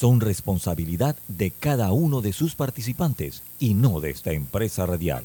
son responsabilidad de cada uno de sus participantes y no de esta empresa radial.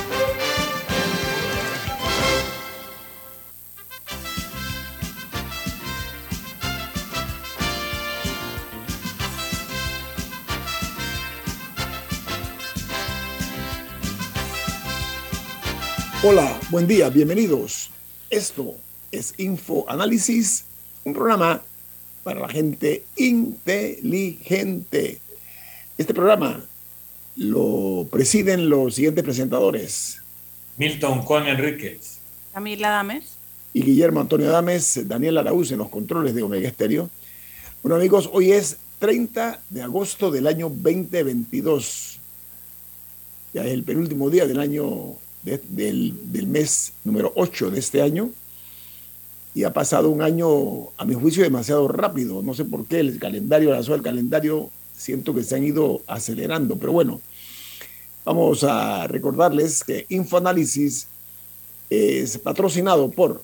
Hola, buen día, bienvenidos. Esto es Info Análisis, un programa para la gente inteligente. Este programa lo presiden los siguientes presentadores. Milton Juan Enríquez. Camila Dames. Y Guillermo Antonio Dames, Daniel Araúz en los controles de Omega Estéreo. Bueno amigos, hoy es 30 de agosto del año 2022. Ya es el penúltimo día del año del, del, mes número 8 de este año y ha pasado un año, a mi juicio, demasiado rápido. No sé por qué el calendario, la del calendario, siento que se han ido acelerando, pero bueno, vamos a recordarles que Infoanálisis es patrocinado por...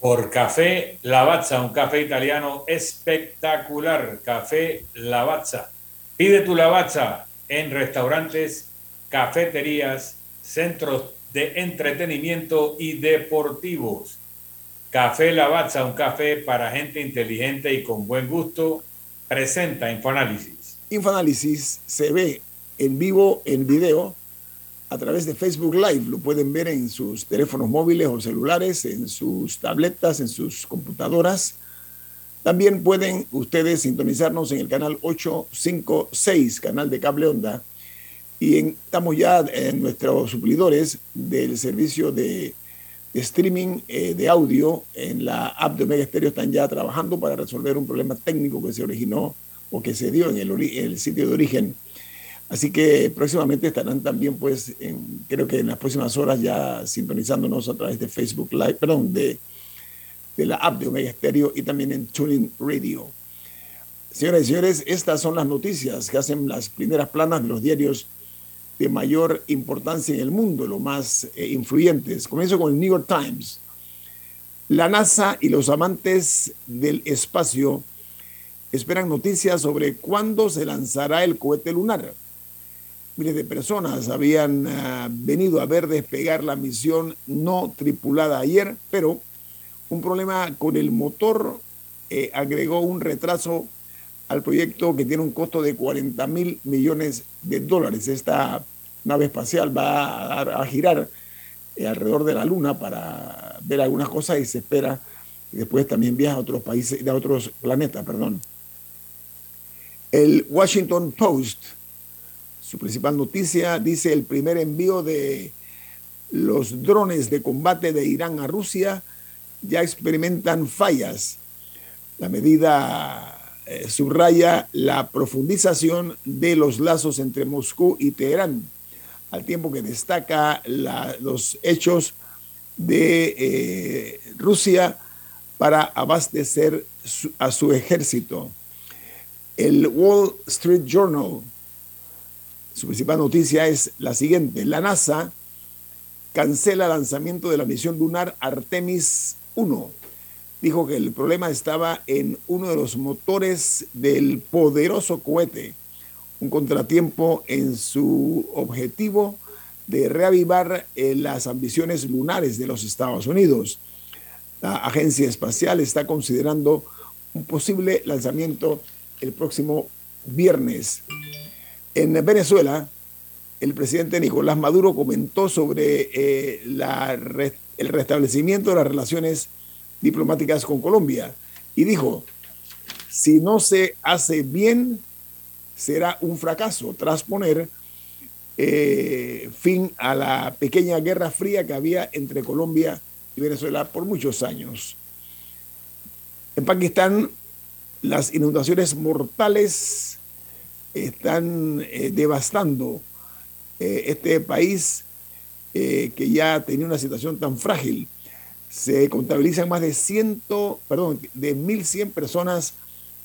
Por Café Lavazza, un café italiano espectacular. Café Lavazza. Pide tu Lavazza en restaurantes, cafeterías, centros de entretenimiento y deportivos. Café Lavazza, un café para gente inteligente y con buen gusto, presenta Infoanálisis. Infoanálisis se ve en vivo, en video, a través de Facebook Live. Lo pueden ver en sus teléfonos móviles o celulares, en sus tabletas, en sus computadoras. También pueden ustedes sintonizarnos en el canal 856, canal de cable onda, y estamos ya en nuestros suplidores del servicio de, streaming eh, de audio en la app de Omega Stereo. Están ya trabajando para resolver un problema técnico que se originó o que se dio en el, sitio de origen. Así que próximamente estarán también, pues, creo que en las próximas horas ya sintonizándonos a través de Facebook Live, perdón, de, de la app de Omega Stereo y también en Tuning Radio. Señoras y señores, estas son las noticias que hacen las primeras planas de los diarios de mayor importancia en el mundo, los más eh, influyentes. Comienzo con el New York Times. La NASA y los amantes del espacio esperan noticias sobre cuándo se lanzará el cohete lunar. Miles de personas habían ah, venido a ver despegar la misión no tripulada ayer, pero un problema con el motor eh, agregó un retraso al proyecto que tiene un costo de 40 mil millones de dólares. Esta nave espacial va a, girar eh, alrededor de la Luna para ver algunas cosas y se espera después también viaja a otros países, a otros planetas, perdón. El Washington Post, su principal noticia, dice el primer envío de los drones de combate de Irán a Rusia ya experimentan fallas. La medida eh, subraya la profundización de los lazos entre Moscú y Teherán, al tiempo que destaca los hechos de eh, Rusia para abastecer a su ejército. El Wall Street Journal, su principal noticia es la siguiente. La NASA cancela el lanzamiento de la misión lunar Artemis 1 dijo que el problema estaba en uno de los motores del poderoso cohete, un contratiempo en su objetivo de reavivar eh, las ambiciones lunares de los Estados Unidos. La agencia espacial está considerando un posible lanzamiento el próximo viernes. En Venezuela, el presidente Nicolás Maduro comentó sobre eh, el restablecimiento de las relaciones diplomáticas con Colombia y dijo, si no se hace bien, será un fracaso tras poner eh, fin a la pequeña guerra fría que había entre Colombia y Venezuela por muchos años. En Pakistán, las inundaciones mortales están eh, devastando eh, este país que ya tenía una situación tan frágil. Se contabilizan más de 100, perdón, de 1.100 personas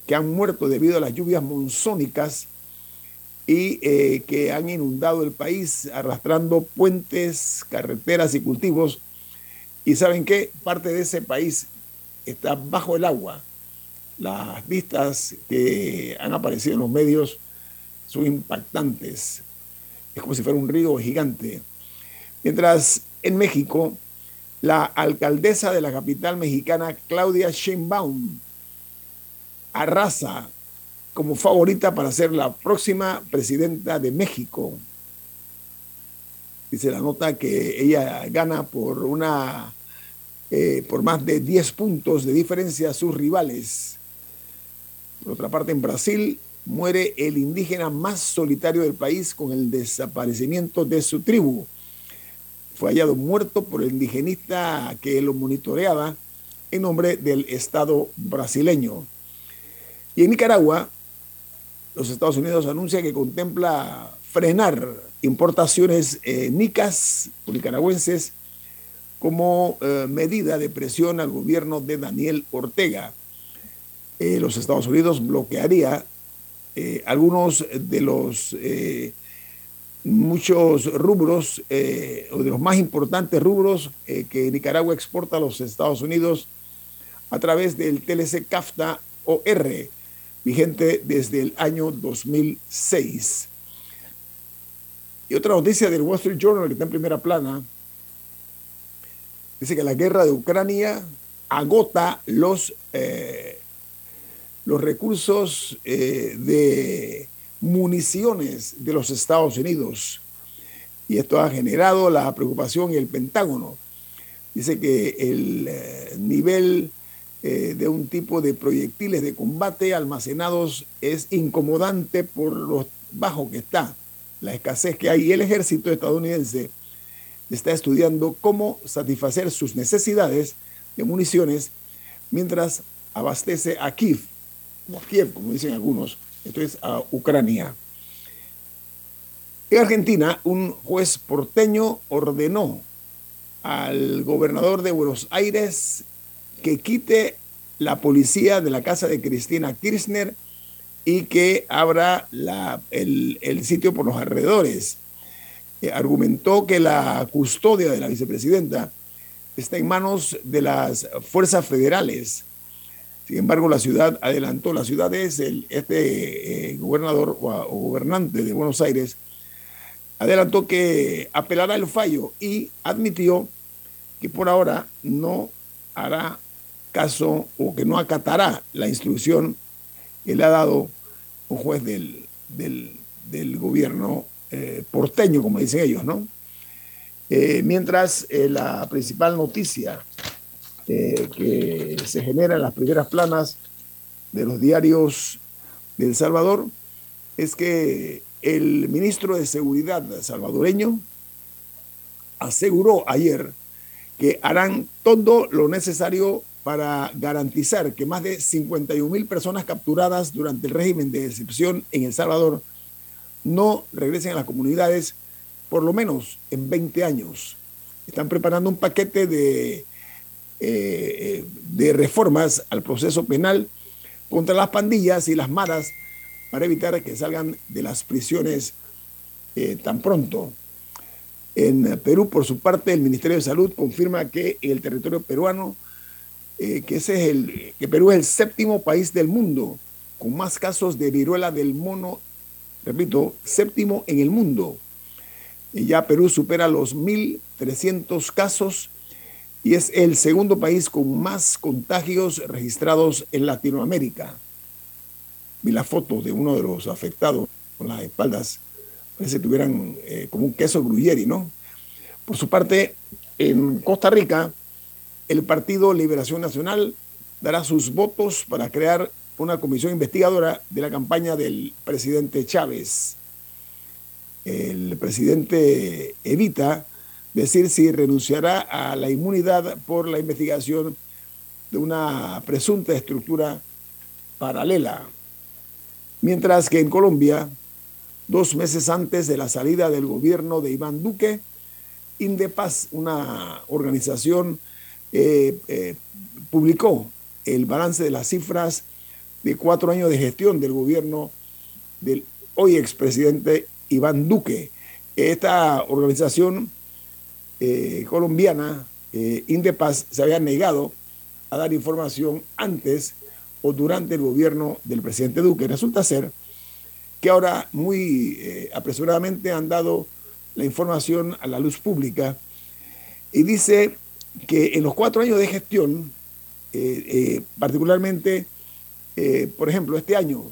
que han muerto debido a las lluvias monzónicas y eh, que han inundado el país arrastrando puentes, carreteras y cultivos. Y saben qué, parte de ese país está bajo el agua. Las vistas que han aparecido en los medios son impactantes. Es como si fuera un río gigante. Mientras en México, la alcaldesa de la capital mexicana, Claudia Sheinbaum, arrasa como favorita para ser la próxima presidenta de México. Dice la nota que ella gana por una eh, por más de 10 puntos de diferencia a sus rivales. Por otra parte, en Brasil muere el indígena más solitario del país con el desaparecimiento de su tribu. Fue hallado muerto por el indigenista que lo monitoreaba en nombre del Estado brasileño. Y en Nicaragua, los Estados Unidos anuncia que contempla frenar importaciones eh, nicas nicaragüenses como eh, medida de presión al gobierno de Daniel Ortega. Eh, los Estados Unidos bloquearía eh, algunos de los muchos rubros o de los más importantes rubros que Nicaragua exporta a los Estados Unidos a través del TLC CAFTA OR, vigente desde el año 2006. Y otra noticia del Wall Street Journal que está en primera plana Dice que la guerra de Ucrania agota los, eh, los recursos eh, de municiones de los Estados Unidos. Y esto ha generado la preocupación y el Pentágono. Dice que el eh, nivel de un tipo de proyectiles de combate almacenados es incomodante por lo bajo que está, la escasez que hay. Y el ejército estadounidense está estudiando cómo satisfacer sus necesidades de municiones mientras abastece a Kiev, como dicen algunos, esto es a Ucrania. En Argentina, un juez porteño ordenó al gobernador de Buenos Aires que quite la policía de la casa de Cristina Kirchner y que abra el, el sitio por los alrededores eh, argumentó que la custodia de la vicepresidenta está en manos de las fuerzas federales. Sin embargo, la ciudad adelantó, la ciudad es el, este eh, gobernador o, gobernante de Buenos Aires, adelantó que apelará el fallo y admitió que por ahora no hará caso o que no acatará la instrucción que le ha dado un juez del, del, gobierno eh, porteño, como dicen ellos, ¿no? Eh, mientras la principal noticia que se genera en las primeras planas de los diarios de El Salvador es que el ministro de Seguridad salvadoreño aseguró ayer que harán todo lo necesario para garantizar que más de 51 mil personas capturadas durante el régimen de excepción en El Salvador no regresen a las comunidades por lo menos en 20 años. Están preparando un paquete de, eh, de reformas al proceso penal contra las pandillas y las maras para evitar que salgan de las prisiones eh, tan pronto. En Perú, por su parte, el Ministerio de Salud confirma que el territorio peruano, eh, que, ese es el, que Perú es el séptimo país del mundo con más casos de viruela del mono repito, séptimo en el mundo. Y ya Perú supera los 1.300 casos y es el segundo país con más contagios registrados en Latinoamérica. Vi la foto de uno de los afectados con las espaldas, parece que tuvieran eh, como un queso gruyeri, ¿no? Por su parte, en Costa Rica, el Partido Liberación Nacional dará sus votos para crear una comisión investigadora de la campaña del presidente Chávez. El presidente evita decir si renunciará a la inmunidad por la investigación de una presunta estructura paralela. Mientras que en Colombia, dos meses antes de la salida del gobierno de Iván Duque. Indepaz, una organización, eh, eh, publicó el balance de las cifras de cuatro años de gestión del gobierno del hoy expresidente Iván Duque. Esta organización eh, colombiana, Indepaz, se había negado a dar información antes o durante el gobierno del presidente Duque. Resulta ser que ahora muy eh, apresuradamente han dado la información a la luz pública y dice que en los cuatro años de gestión, eh, eh, particularmente, por ejemplo, este año,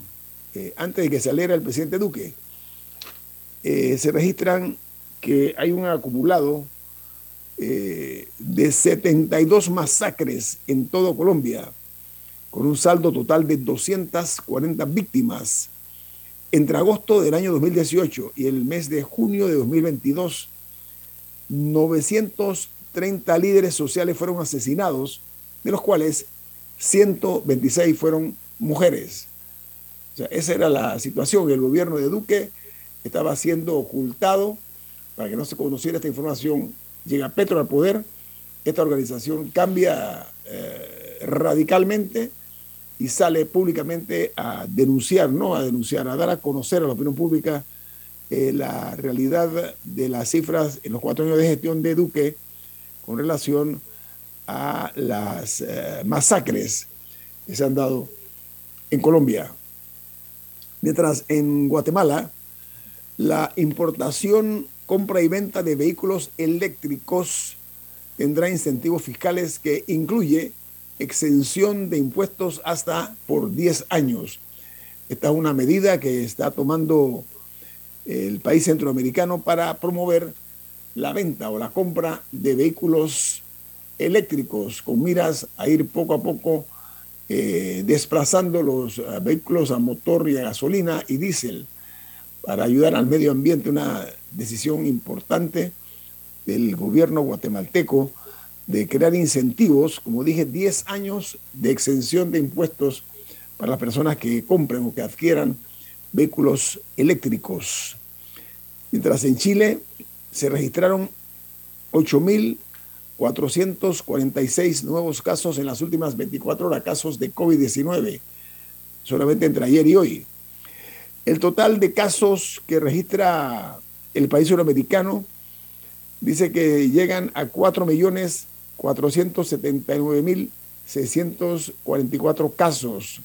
antes de que saliera el presidente Duque, se registran que hay un acumulado de 72 masacres en todo Colombia, con un saldo total de 240 víctimas entre agosto del año 2018 y el mes de junio de 2022, 930 líderes sociales fueron asesinados, de los cuales 126 fueron mujeres. Esa era la situación. El gobierno de Duque estaba siendo ocultado para que no se conociera esta información. Llega Petro al poder, esta organización cambia eh, radicalmente y sale públicamente a denunciar, no a denunciar, a dar a conocer a la opinión pública eh, la realidad de las cifras en los cuatro años de gestión de Duque con relación a las eh, masacres que se han dado en Colombia. Mientras en Guatemala, la importación, compra y venta de vehículos eléctricos tendrá incentivos fiscales que incluye exención de impuestos hasta por 10 años. Esta es una medida que está tomando el país centroamericano para promover la venta o la compra de vehículos eléctricos con miras a ir poco a poco eh, desplazando los eh, vehículos a motor y a gasolina y diésel para ayudar al medio ambiente, una decisión importante del gobierno guatemalteco de crear incentivos, como dije, 10 años de exención de impuestos para las personas que compren o que adquieran vehículos eléctricos. Mientras en Chile se registraron 8.446 nuevos casos en las últimas 24 horas, casos de COVID-19, solamente entre ayer y hoy. El total de casos que registra el país sudamericano dice que llegan a 4 millones 479.644 casos.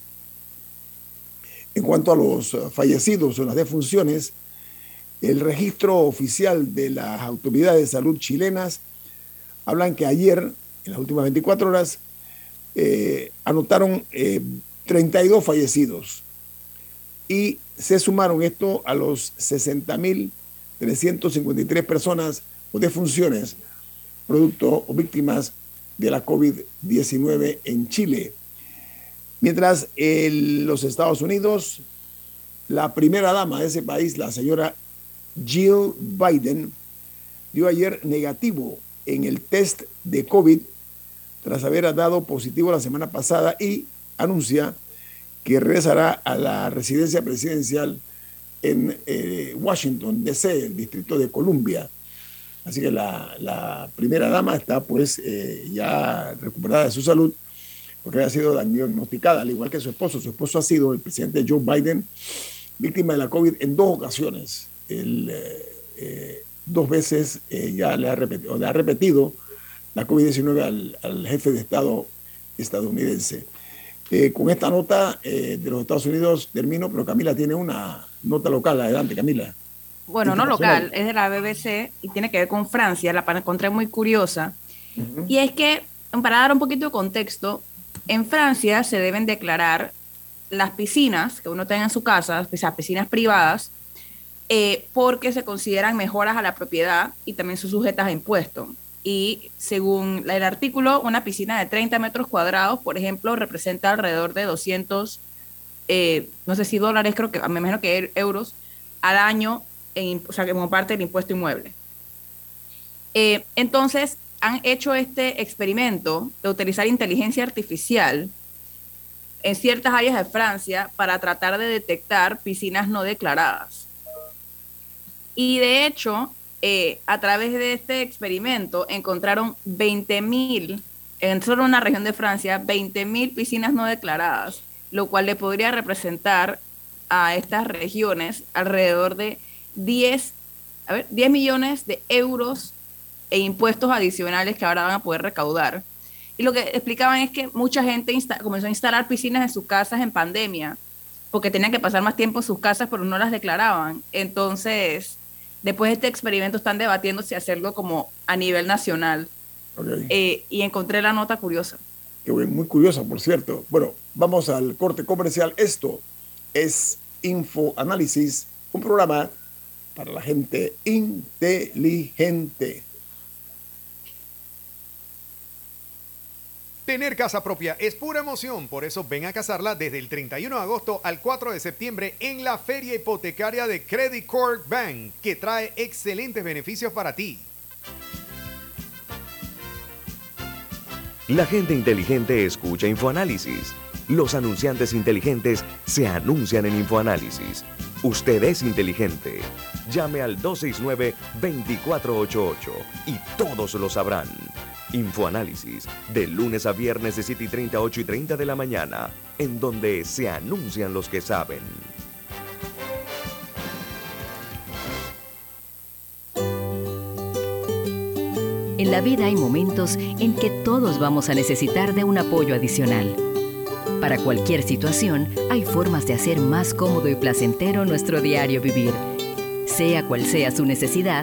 En cuanto a los fallecidos o las defunciones, el registro oficial de las autoridades de salud chilenas hablan que ayer, en las últimas 24 horas, eh, anotaron 32 eh, fallecidos y se sumaron esto a los 60.353 personas o defunciones producto o víctimas de la COVID-19 en Chile. Mientras en los Estados Unidos, la primera dama de ese país, la señora Jill Biden, dio ayer negativo en el test de COVID tras haber dado positivo la semana pasada y anuncia que regresará a la residencia presidencial en eh, Washington, D.C., el Distrito de Columbia. Así que la, primera dama está pues eh, ya recuperada de su salud porque ha sido diagnosticada, al igual que su esposo. Su esposo ha sido el presidente Joe Biden, víctima de la COVID en dos ocasiones. Eh, dos veces ya le ha repetido la COVID-19 al, jefe de Estado estadounidense. Con esta nota de los Estados Unidos termino, pero Camila tiene una nota local. Adelante, Camila bueno, no local, es de la BBC y tiene que ver con Francia, la encontré muy curiosa. Y es que, para dar un poquito de contexto, en Francia se deben declarar las piscinas que uno tenga en su casa, o sea, piscinas privadas, eh, porque se consideran mejoras a la propiedad y también son sujetas a impuestos. Y según el artículo, una piscina de 30 metros cuadrados, por ejemplo, representa alrededor de 200, eh, no sé si dólares, creo que, me imagino que euros, al año o sea, como parte del impuesto inmueble. Eh, entonces, han hecho este experimento de utilizar inteligencia artificial en ciertas áreas de Francia para tratar de detectar piscinas no declaradas. Y de hecho, eh, a través de este experimento encontraron 20.000, en solo una región de Francia, 20.000 piscinas no declaradas, lo cual le podría representar a estas regiones alrededor de 10, a ver, 10 millones de euros e impuestos adicionales que ahora van a poder recaudar. Y lo que explicaban es que mucha gente comenzó a instalar piscinas en sus casas en pandemia, porque tenían que pasar más tiempo en sus casas, pero no las declaraban. Entonces, después de este experimento están debatiendo si hacerlo como a nivel nacional. Eh, y encontré la nota curiosa. muy curiosa, por cierto. Bueno, vamos al corte comercial. Esto es Info Análisis, un programa para la gente inteligente. Tener casa propia es pura emoción, por eso ven a casarla desde el 31 de agosto al 4 de septiembre en la feria hipotecaria de Credit Corp Bank, que trae excelentes beneficios para ti. La gente inteligente escucha InfoAnálisis. Los anunciantes inteligentes se anuncian en InfoAnálisis. Usted es inteligente. Llame al 269-2488 y todos lo sabrán. Infoanálisis, de lunes a viernes de 7 y 30, 8 y 30 de la mañana, en donde se anuncian los que saben. En la vida hay momentos en que todos vamos a necesitar de un apoyo adicional. Para cualquier situación, hay formas de hacer más cómodo y placentero nuestro diario vivir. Sea cual sea su necesidad,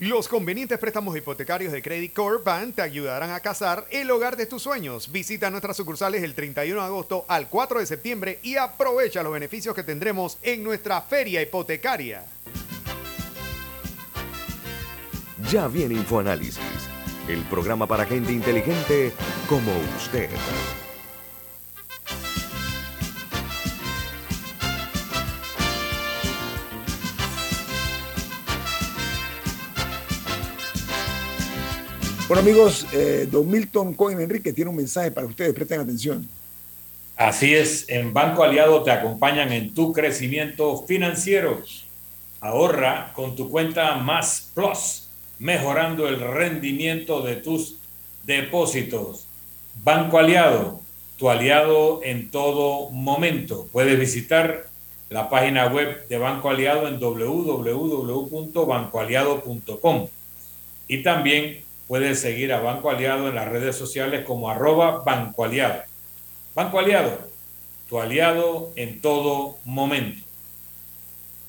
Los convenientes préstamos hipotecarios de Credit Corp Bank te ayudarán a casar el hogar de tus sueños. Visita nuestras sucursales el 31 de agosto al 4 de septiembre y aprovecha los beneficios que tendremos en nuestra feria hipotecaria. Ya viene InfoAnálisis, el programa para gente inteligente como usted. Bueno amigos, eh, don Milton Cohen Enrique tiene un mensaje para ustedes, presten atención. Así es, en Banco Aliado te acompañan en tu crecimiento financiero. Ahorra con tu cuenta Más Plus, mejorando el rendimiento de tus depósitos. Banco Aliado, tu aliado en todo momento. Puedes visitar la página web de Banco Aliado en www.bancoaliado.com y también Puedes seguir a Banco Aliado en las redes sociales como arroba Banco Aliado. Banco Aliado, tu aliado en todo momento.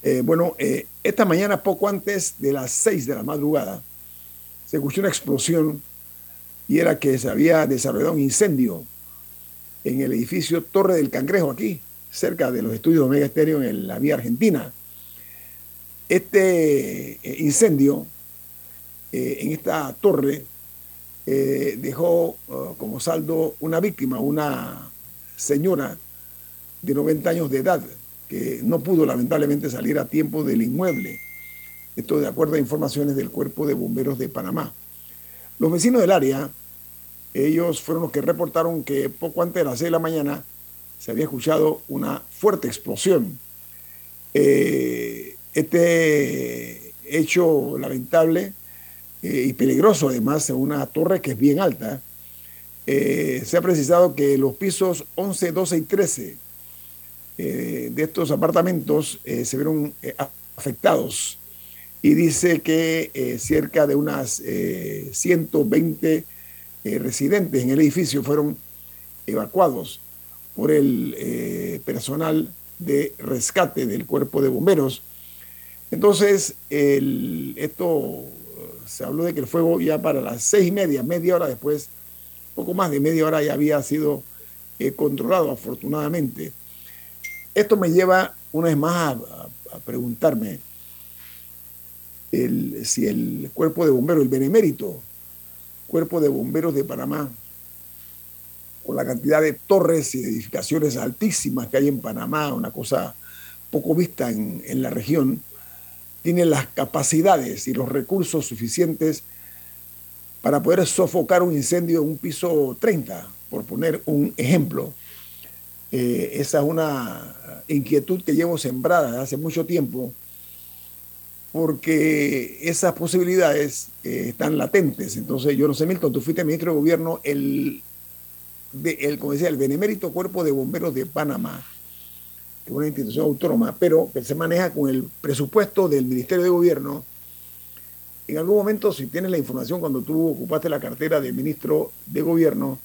Eh, bueno, eh, esta mañana, poco antes de las 6 de la madrugada, se escuchó una explosión y era que se había desarrollado un incendio en el edificio Torre del Cangrejo, aquí, cerca de los estudios Omega Estéreo en la vía argentina. Este eh, incendio eh, en esta torre eh, dejó uh, como saldo una víctima, una señora de 90 años de edad, que no pudo lamentablemente salir a tiempo del inmueble. Esto de acuerdo a informaciones del Cuerpo de Bomberos de Panamá. Los vecinos del área, ellos fueron los que reportaron que poco antes de las 6 de la mañana se había escuchado una fuerte explosión. Eh, este hecho lamentable eh, y peligroso además en una torre que es bien alta. Eh, se ha precisado que los pisos 11, 12 y 13 eh, de estos apartamentos se vieron afectados y dice que cerca de unas 120 residentes en el edificio fueron evacuados por el personal de rescate del cuerpo de bomberos. Entonces, el, esto se habló de que el fuego ya para las seis y media, media hora después, poco más de media hora ya había sido eh, controlado, afortunadamente. Esto me lleva una vez más a, preguntarme, si el cuerpo de bomberos, el benemérito, cuerpo de bomberos de Panamá, con la cantidad de torres y edificaciones altísimas que hay en Panamá, una cosa poco vista en la región, tiene las capacidades y los recursos suficientes para poder sofocar un incendio en un piso 30, por poner un ejemplo. Eh, esa es una inquietud que llevo sembrada hace mucho tiempo, porque esas posibilidades eh, están latentes. Entonces, yo no sé, Milton, tú fuiste ministro de gobierno, el, el, como decía, el Benemérito Cuerpo de Bomberos de Panamá, una institución autónoma, pero que se maneja con el presupuesto del Ministerio de Gobierno. En algún momento, si tienes la información, cuando tú ocupaste la cartera de ministro de Gobierno,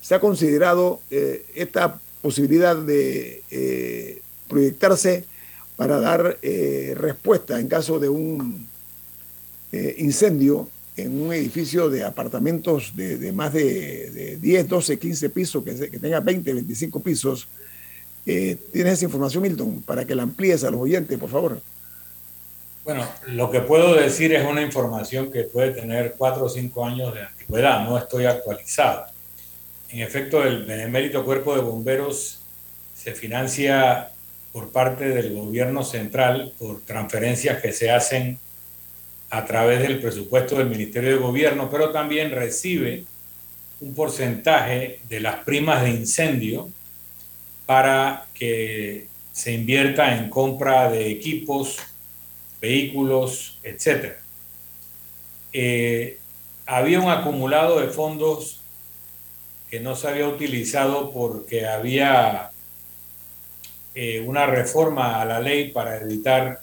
se ha considerado eh, esta posibilidad de eh, proyectarse para dar eh, respuesta en caso de un incendio en un edificio de apartamentos de, más de, 10, 12, 15 pisos, que, que tenga 20, 25 pisos. ¿Tienes esa información, Milton, para que la amplíes a los oyentes, por favor? Bueno, lo que puedo decir es una información que puede tener 4 o 5 años de antigüedad, no estoy actualizado. En efecto, el Benemérito Cuerpo de Bomberos se financia por parte del gobierno central por transferencias que se hacen a través del presupuesto del Ministerio de Gobierno, pero también recibe un porcentaje de las primas de incendio para que se invierta en compra de equipos, vehículos, etc. Eh, había un acumulado de fondos que no se había utilizado porque había eh, una reforma a la ley para evitar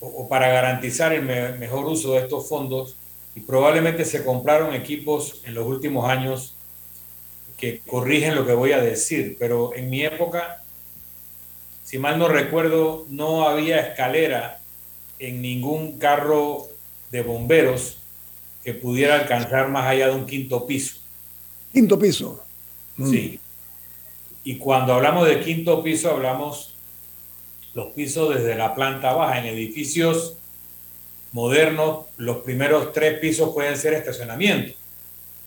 o, para garantizar el mejor uso de estos fondos y probablemente se compraron equipos en los últimos años que corrigen lo que voy a decir, pero en mi época, si mal no recuerdo, no había escalera en ningún carro de bomberos que pudiera alcanzar más allá de un quinto piso. Quinto piso. Sí. Y cuando hablamos de quinto piso, hablamos los pisos desde la planta baja. En edificios modernos, los primeros tres pisos pueden ser estacionamiento.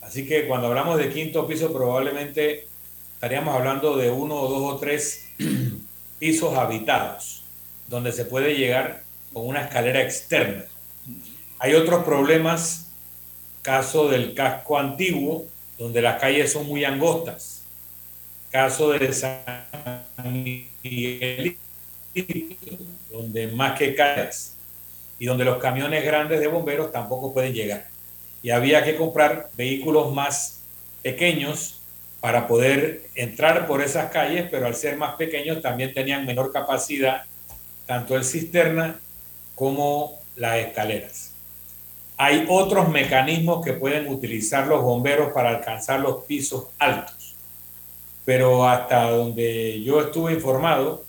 Así que cuando hablamos de quinto piso, probablemente estaríamos hablando de uno o dos o tres pisos habitados, donde se puede llegar con una escalera externa. Hay otros problemas, caso del casco antiguo, donde las calles son muy angostas. Caso de San Miguel, donde más que calles y donde los camiones grandes de bomberos tampoco pueden llegar. Y había que comprar vehículos más pequeños para poder entrar por esas calles, pero al ser más pequeños también tenían menor capacidad, tanto el cisterna como las escaleras. Hay otros mecanismos que pueden utilizar los bomberos para alcanzar los pisos altos, pero hasta donde yo estuve informado,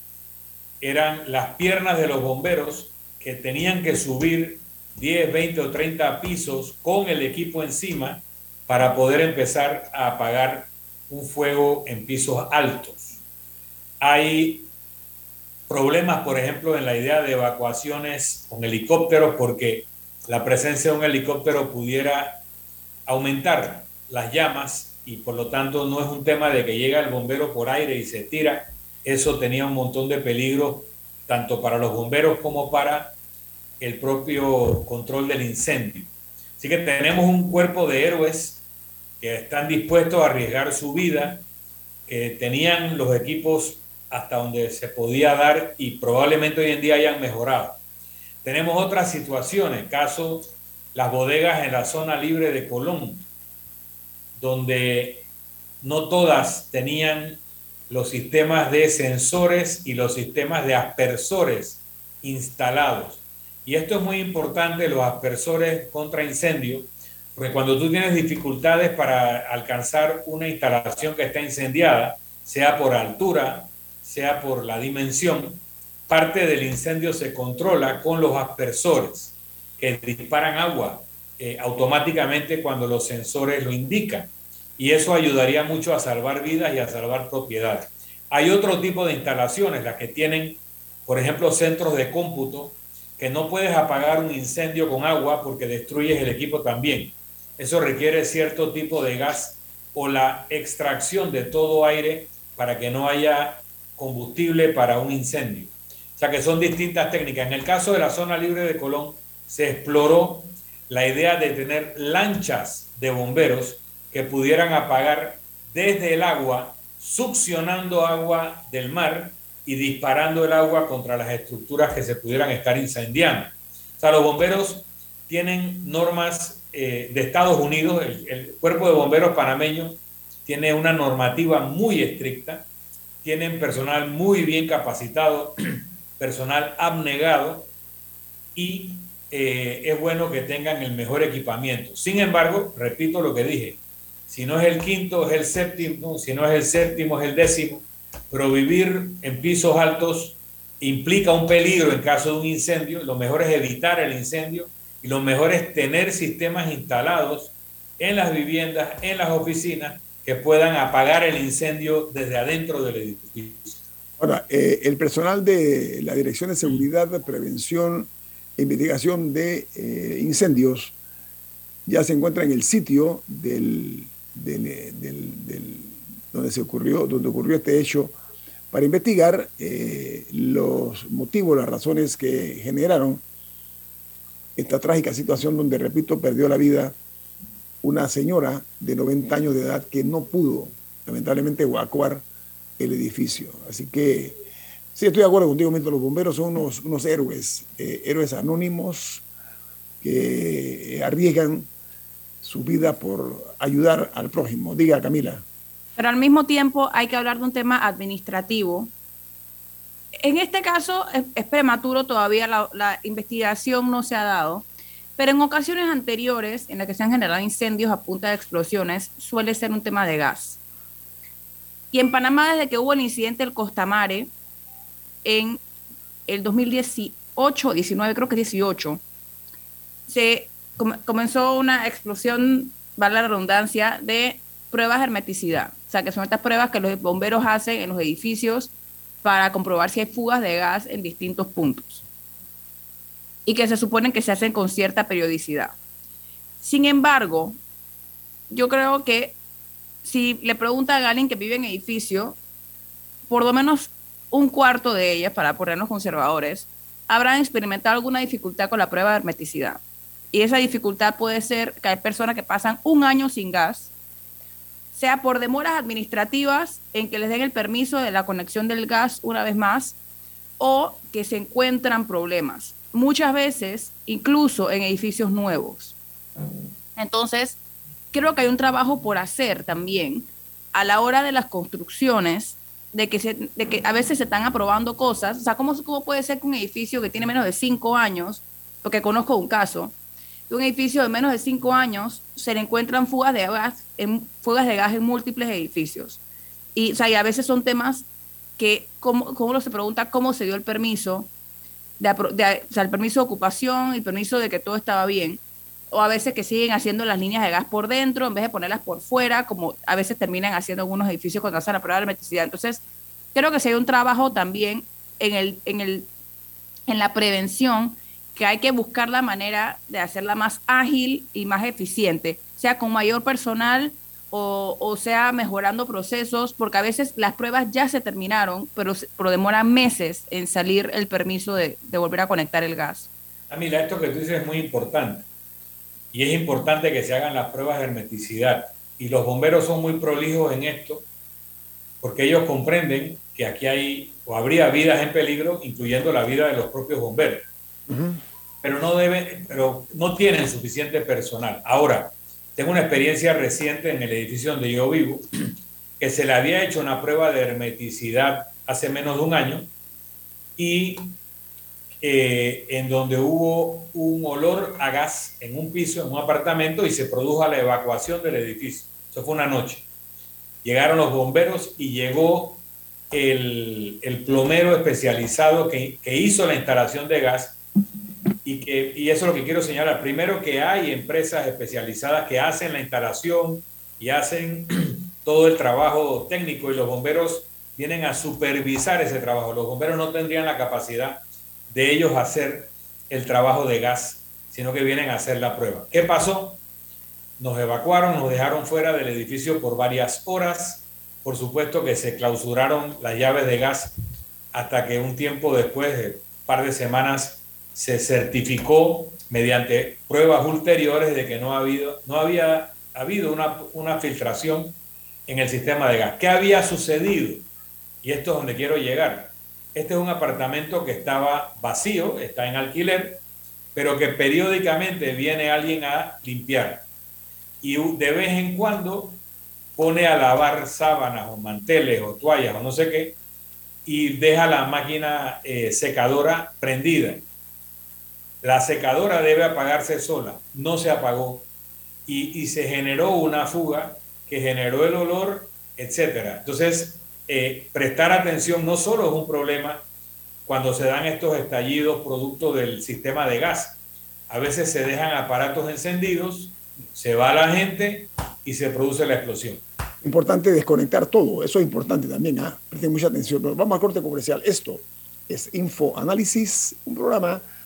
eran las piernas de los bomberos que tenían que subir 10, 20 o 30 pisos con el equipo encima para poder empezar a apagar un fuego en pisos altos. Hay problemas, por ejemplo, en la idea de evacuaciones con helicópteros porque la presencia de un helicóptero pudiera aumentar las llamas y por lo tanto no es un tema de que llega el bombero por aire y se tira. Eso tenía un montón de peligro tanto para los bomberos como para el propio control del incendio. Así que tenemos un cuerpo de héroes que están dispuestos a arriesgar su vida, que tenían los equipos hasta donde se podía dar y probablemente hoy en día hayan mejorado. Tenemos otras situaciones, caso las bodegas en la zona libre de Colón, donde no todas tenían los sistemas de sensores y los sistemas de aspersores instalados. Y esto es muy importante, los aspersores contra incendio, porque cuando tú tienes dificultades para alcanzar una instalación que está incendiada, sea por altura, sea por la dimensión, parte del incendio se controla con los aspersores que disparan agua eh, automáticamente cuando los sensores lo indican. Y eso ayudaría mucho a salvar vidas y a salvar propiedades. Hay otro tipo de instalaciones, las que tienen, por ejemplo, centros de cómputo, que no puedes apagar un incendio con agua porque destruyes el equipo también. Eso requiere cierto tipo de gas o la extracción de todo aire para que no haya combustible para un incendio. O sea que son distintas técnicas. En el caso de la zona libre de Colón, se exploró la idea de tener lanchas de bomberos que pudieran apagar desde el agua, succionando agua del mar y disparando el agua contra las estructuras que se pudieran estar incendiando. O sea, los bomberos tienen normas eh, de Estados Unidos, el, cuerpo de bomberos panameño tiene una normativa muy estricta, tienen personal muy bien capacitado, personal abnegado y eh, es bueno que tengan el mejor equipamiento. Sin embargo, repito lo que dije, si no es el quinto, es el séptimo, si no es el séptimo, es el décimo, pero vivir en pisos altos implica un peligro en caso de un incendio, lo mejor es evitar el incendio y lo mejor es tener sistemas instalados en las viviendas, en las oficinas, que puedan apagar el incendio desde adentro del edificio. Ahora, eh, el personal de la Dirección de Seguridad, Prevención e Investigación de eh, Incendios ya se encuentra en el sitio del, donde, se ocurrió, donde ocurrió este hecho para investigar eh, los motivos, las razones que generaron esta trágica situación donde, repito, perdió la vida una señora de 90 años de edad que no pudo, lamentablemente, evacuar el edificio. Así que, sí, estoy de acuerdo contigo, Milton, los bomberos son unos, unos héroes, eh, héroes anónimos que arriesgan su vida por ayudar al prójimo. Diga, Camila. Pero al mismo tiempo hay que hablar de un tema administrativo en este caso es, prematuro, todavía la, investigación no se ha dado, pero en ocasiones anteriores en las que se han generado incendios a punta de explosiones suele ser un tema de gas. Y en Panamá, desde que hubo el incidente del Costamare en el 2018, 19, creo que 18, se comenzó una explosión, vale la redundancia, de pruebas de hermeticidad. Sea, que son estas pruebas que los bomberos hacen en los edificios para comprobar si hay fugas de gas en distintos puntos y que se suponen que se hacen con cierta periodicidad. Sin embargo, yo creo que si le pregunta a alguien que vive en edificio, por lo menos un cuarto de ellas, para ponernos conservadores, habrán experimentado alguna dificultad con la prueba de hermeticidad. Y esa dificultad puede ser que hay personas que pasan un año sin gas sea por demoras administrativas en que les den el permiso de la conexión del gas una vez más, o que se encuentran problemas, muchas veces incluso en edificios nuevos. Entonces, creo que hay un trabajo por hacer también a la hora de las construcciones, de que, se, de que a veces se están aprobando cosas, o sea, ¿cómo, ¿cómo puede ser que un edificio que tiene menos de cinco años, porque conozco un caso, de un edificio de menos de cinco años se le encuentran fugas de gas en, fugas de gas en múltiples edificios. Y, o sea, y a veces son temas que, como, como se pregunta cómo se dio el permiso, de, o sea, el permiso de ocupación, el permiso de que todo estaba bien, o a veces que siguen haciendo las líneas de gas por dentro en vez de ponerlas por fuera, como a veces terminan haciendo algunos edificios cuando hacen la prueba de hermeticidad. Entonces, creo que si hay un trabajo también en, el, en, el, en la prevención que hay que buscar la manera de hacerla más ágil y más eficiente, sea con mayor personal o, sea mejorando procesos, porque a veces las pruebas ya se terminaron, pero, pero demoran meses en salir el permiso de, volver a conectar el gas. Mira, esto que tú dices es muy importante. Y es importante que se hagan las pruebas de hermeticidad. Y los bomberos son muy prolijos en esto, porque ellos comprenden que aquí hay o habría vidas en peligro, incluyendo la vida de los propios bomberos pero no deben, pero no tienen suficiente personal. Ahora, tengo una experiencia reciente en el edificio donde yo vivo, que se le había hecho una prueba de hermeticidad hace menos de un año y eh, en donde hubo un olor a gas en un piso, en un apartamento, y se produjo la evacuación del edificio. Eso fue una noche. Llegaron los bomberos y llegó el, el plomero especializado que, que hizo la instalación de gas y, que, y eso es lo que quiero señalar. Primero que hay empresas especializadas que hacen la instalación y hacen todo el trabajo técnico y los bomberos vienen a supervisar ese trabajo. Los bomberos no tendrían la capacidad de ellos hacer el trabajo de gas, sino que vienen a hacer la prueba. ¿Qué pasó? Nos evacuaron, nos dejaron fuera del edificio por varias horas. Por supuesto que se clausuraron las llaves de gas hasta que un tiempo después, de un par de semanas, se certificó mediante pruebas ulteriores de que no, ha habido, no había habido una, una filtración en el sistema de gas. ¿Qué había sucedido? Y esto es donde quiero llegar. Este es un apartamento que estaba vacío, está en alquiler, pero que periódicamente viene alguien a limpiar. Y de vez en cuando pone a lavar sábanas o manteles o toallas o no sé qué y deja la máquina eh, secadora prendida. La secadora debe apagarse sola, no se apagó y, se generó una fuga que generó el olor, etcétera. Entonces, eh, prestar atención no solo es un problema cuando se dan estos estallidos producto del sistema de gas. A veces se dejan aparatos encendidos, se va la gente y se produce la explosión. Importante desconectar todo, eso es importante también, ¿ah? presten mucha atención. vamos a corte comercial. Esto es Info Análisis, un programa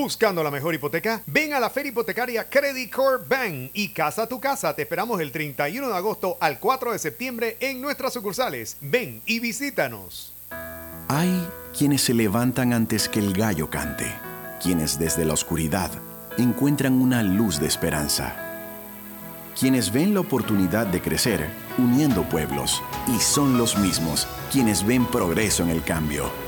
Buscando la mejor hipoteca, ven a la feria hipotecaria Credit Core Bank y Casa tu Casa. Te esperamos el 31 de agosto al 4 de septiembre en nuestras sucursales. Ven y visítanos. Hay quienes se levantan antes que el gallo cante quienes desde la oscuridad encuentran una luz de esperanza, quienes ven la oportunidad de crecer uniendo pueblos y son los mismos quienes ven progreso en el cambio.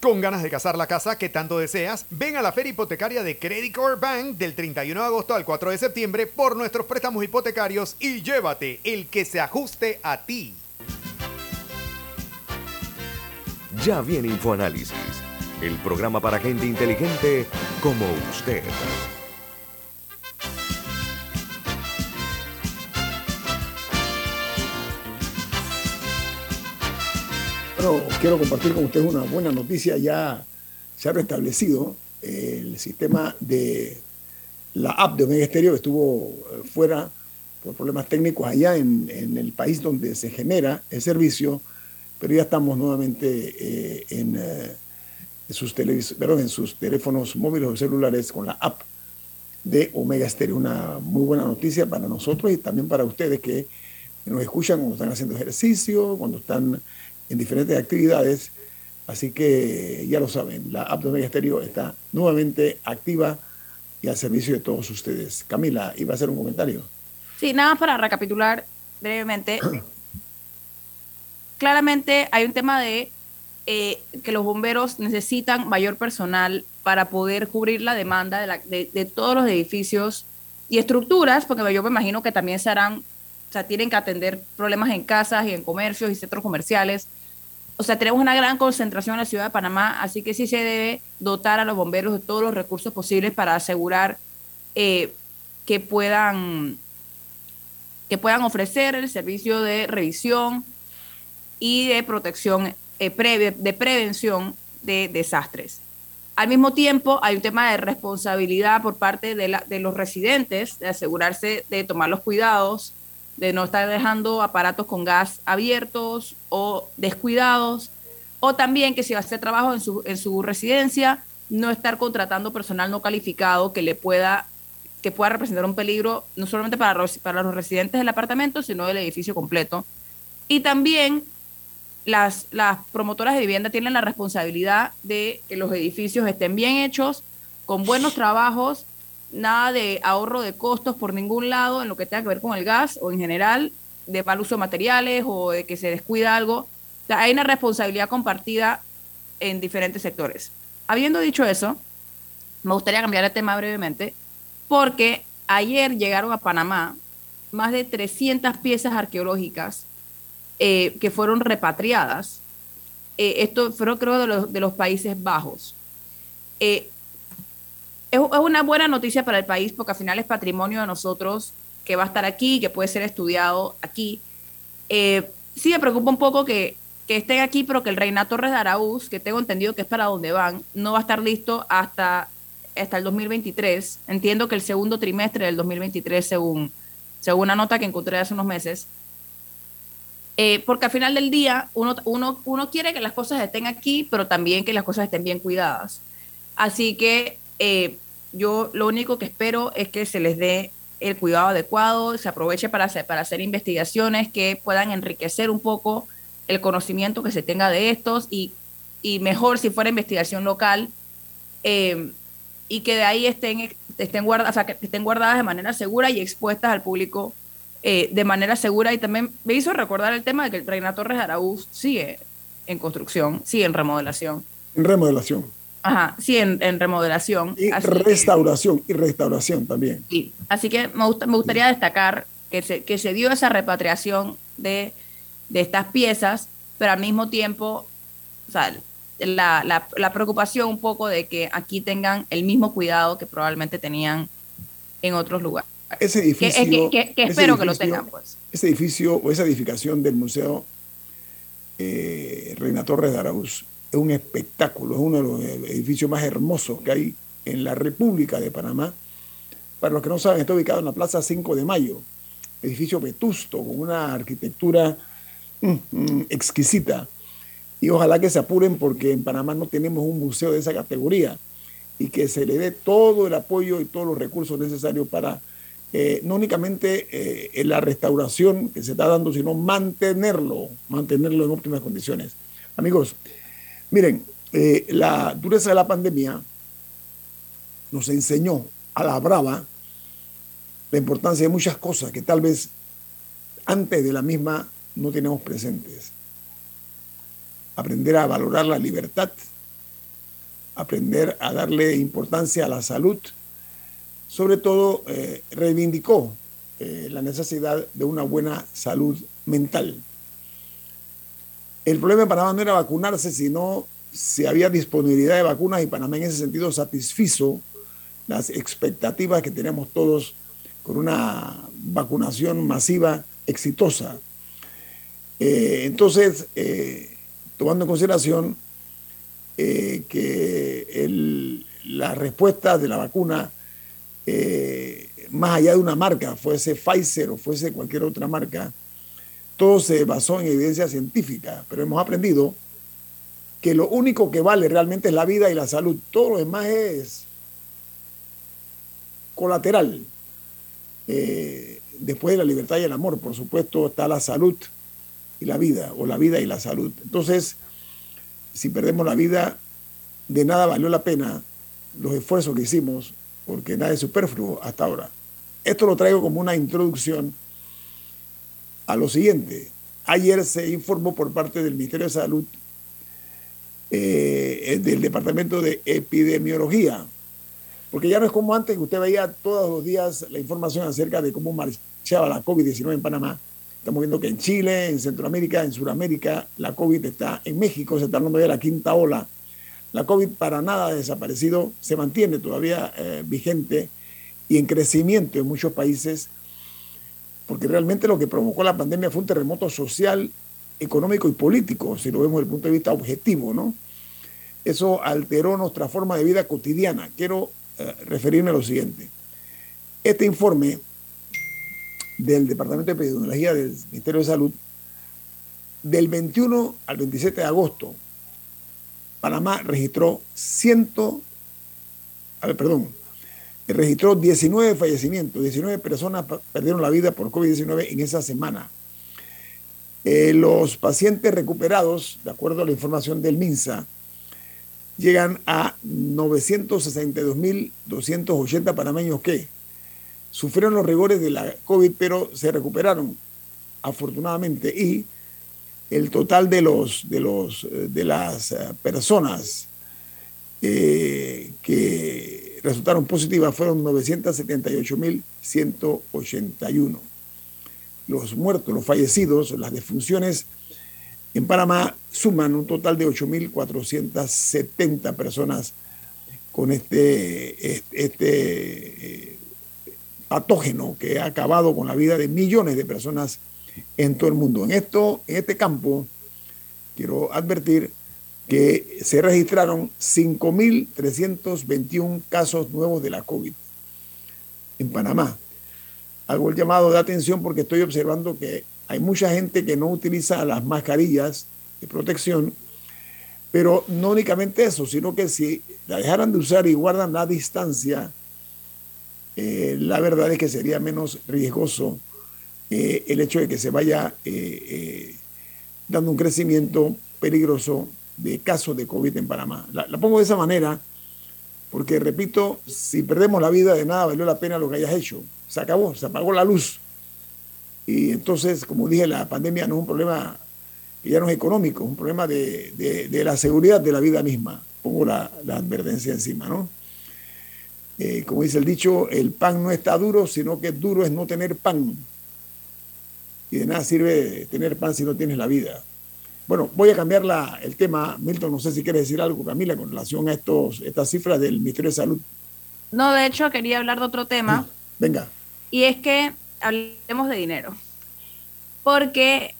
Con ganas de casar la casa que tanto deseas, ven a la feria hipotecaria de Credit Core Bank del 31 de agosto al 4 de septiembre por nuestros préstamos hipotecarios y llévate el que se ajuste a ti. Ya viene InfoAnálisis, el programa para gente inteligente como usted. Quiero compartir con ustedes una buena noticia. Ya se ha restablecido el sistema de la app de Omega Stereo que estuvo eh, fuera por problemas técnicos allá en, el país donde se genera el servicio, pero ya estamos nuevamente eh, en, eh, sus en sus teléfonos móviles o celulares con la app de Omega Stereo. Una muy buena noticia para nosotros y también para ustedes que nos escuchan cuando están haciendo ejercicio, cuando están en diferentes actividades. Así que ya lo saben, la app de Omega está nuevamente activa y al servicio de todos ustedes. Camila, iba a hacer un comentario. Sí, nada más para recapitular brevemente. Claramente hay un tema de eh, que los bomberos necesitan mayor personal para poder cubrir la demanda de, de, todos los edificios y estructuras, porque yo me imagino que también se harán, o sea, tienen que atender problemas en casas y en comercios y centros comerciales o sea, tenemos una gran concentración en la ciudad de Panamá, así que sí se debe dotar a los bomberos de todos los recursos posibles para asegurar eh, que puedan que puedan ofrecer el servicio de revisión y de protección eh, de prevención de desastres. Al mismo tiempo, hay un tema de responsabilidad por parte de, la, de los residentes, de asegurarse de tomar los cuidados, de no estar dejando aparatos con gas abiertos o descuidados, o también que si va a hacer trabajo en su, en su residencia, no estar contratando personal no calificado que le pueda que pueda representar un peligro no solamente para los, para los residentes del apartamento, sino del edificio completo. Y también las, las promotoras de vivienda tienen la responsabilidad de que los edificios estén bien hechos, con buenos trabajos, nada de ahorro de costos por ningún lado en lo que tenga que ver con el gas o en general de mal uso de materiales o de que se descuida algo. hay una responsabilidad compartida en diferentes sectores. Habiendo dicho eso, me gustaría cambiar el tema brevemente porque ayer llegaron a Panamá más de 300 piezas arqueológicas eh, que fueron repatriadas. Eh, esto fueron creo de los, de los Países Bajos. Eh, es, una buena noticia para el país porque al final es patrimonio de nosotros que va a estar aquí, que puede ser estudiado aquí. sí me preocupa un poco que, que estén aquí, pero que el Reina Torres de Araúz, que tengo entendido que es para donde van, no va a estar listo hasta hasta el 2023. Entiendo que el segundo trimestre del 2023, según, según una nota que encontré hace unos meses. Eh, porque al final del día uno, uno, uno quiere que las cosas estén aquí, pero también que las cosas estén bien cuidadas. Así que eh, yo lo único que espero es que se les dé el cuidado adecuado, se aproveche para hacer, para hacer investigaciones que puedan enriquecer un poco el conocimiento que se tenga de estos y, y mejor si fuera investigación local, eh, y que de ahí estén, estén, guardadas, o sea, que estén guardadas de manera segura y expuestas al público eh, de manera segura. Y también me hizo recordar el tema de que el Reina Torres Araúz sigue en construcción, sigue en remodelación. En remodelación. Ajá, sí, en, remodelación. Y restauración, y restauración también. Sí, así que me, me gustaría destacar que se, que se dio esa repatriación de, de estas piezas, pero al mismo tiempo, o sea, la, la, preocupación un poco de que aquí tengan el mismo cuidado que probablemente tenían en otros lugares. Ese edificio. Que, espero que lo tengan, pues. Ese edificio o esa edificación del Museo eh, Reina Torres de Araúz es un espectáculo, es uno de los edificios más hermosos que hay en la República de Panamá. Para los que no saben, está ubicado en la Plaza 5 de Mayo, edificio vetusto, con una arquitectura mm, mm, exquisita y ojalá que se apuren porque en Panamá no tenemos un museo de esa categoría y que se le dé todo el apoyo y todos los recursos necesarios para eh, no únicamente eh, la restauración que se está dando, sino mantenerlo, mantenerlo en óptimas condiciones. Amigos, miren, eh, la dureza de la pandemia nos enseñó a la brava la importancia de muchas cosas que tal vez antes de la misma no tenemos presentes aprender a valorar la libertad, aprender a darle importancia a la salud, sobre todo eh, reivindicó eh, la necesidad de una buena salud mental. El problema en Panamá no era vacunarse, sino si había disponibilidad de vacunas y Panamá en ese sentido satisfizo las expectativas que tenemos todos con una vacunación masiva exitosa. Eh, entonces, tomando en consideración eh, que la respuesta de la vacuna, eh, más allá de una marca, fuese Pfizer o fuese cualquier otra marca, todo se basó en evidencia científica, pero hemos aprendido que lo único que vale realmente es la vida y la salud. Todo lo demás es colateral. Eh, después de la libertad y el amor, por supuesto, está la salud y la vida, o la vida y la salud. Entonces, si perdemos la vida, de nada valió la pena los esfuerzos que hicimos, porque nada es superfluo hasta ahora. Esto lo traigo como una introducción a lo siguiente. Ayer se informó por parte del Ministerio de Salud, eh, del Departamento de Epidemiología, porque ya no es como antes que usted veía todos los días la información acerca de cómo marchaba la COVID-19 en Panamá. Estamos viendo que en Chile, en Centroamérica, en Sudamérica, la COVID está en México, se está hablando de la quinta ola. La COVID para nada ha desaparecido, se mantiene todavía eh, vigente y en crecimiento en muchos países, porque realmente lo que provocó la pandemia fue un terremoto social, económico y político, si lo vemos desde el punto de vista objetivo, ¿no? eso alteró nuestra forma de vida cotidiana. Quiero eh, referirme a lo siguiente. Este informe del Departamento de Epidemiología del Ministerio de Salud, del 21 al 27 de agosto, Panamá registró 100, a ver, perdón, registró 19 fallecimientos, 19 personas perdieron la vida por COVID-19 en esa semana. Eh, los pacientes recuperados, de acuerdo a la información del MINSA, llegan a 962.280 panameños que sufrieron los rigores de la COVID, pero se recuperaron afortunadamente y el total de los de los de las eh, personas eh, que resultaron positivas fueron 978.181. Los muertos, los fallecidos, las defunciones en Panamá suman un total de 8.470 personas con este, este, eh, patógeno que ha acabado con la vida de millones de personas en todo el mundo. En, esto, en este campo, quiero advertir que se registraron 5.321 casos nuevos de la COVID en Panamá. Hago el llamado de atención porque estoy observando que hay mucha gente que no utiliza las mascarillas de protección, pero no únicamente eso, sino que si la dejaran de usar y guardan la distancia, eh, la verdad es que sería menos riesgoso eh, el hecho de que se vaya eh, dando un crecimiento peligroso de casos de COVID en Panamá. La, pongo de esa manera porque, repito, si perdemos la vida, de nada valió la pena lo que hayas hecho. Se acabó, se apagó la luz. Y entonces, como dije, la pandemia no es un problema que ya no es económico, es un problema de, la seguridad de la vida misma. Pongo la, advertencia encima, ¿no? Eh, como dice el dicho, el pan no está duro, sino que duro es no tener pan. Y de nada sirve tener pan si no tienes la vida. Bueno, voy a cambiar la, el tema. Milton, no sé si quieres decir algo, Camila, con relación a estos, estas cifras del Ministerio de Salud. No, de hecho, quería hablar de otro tema. Venga. Y es que hablemos de dinero. Porque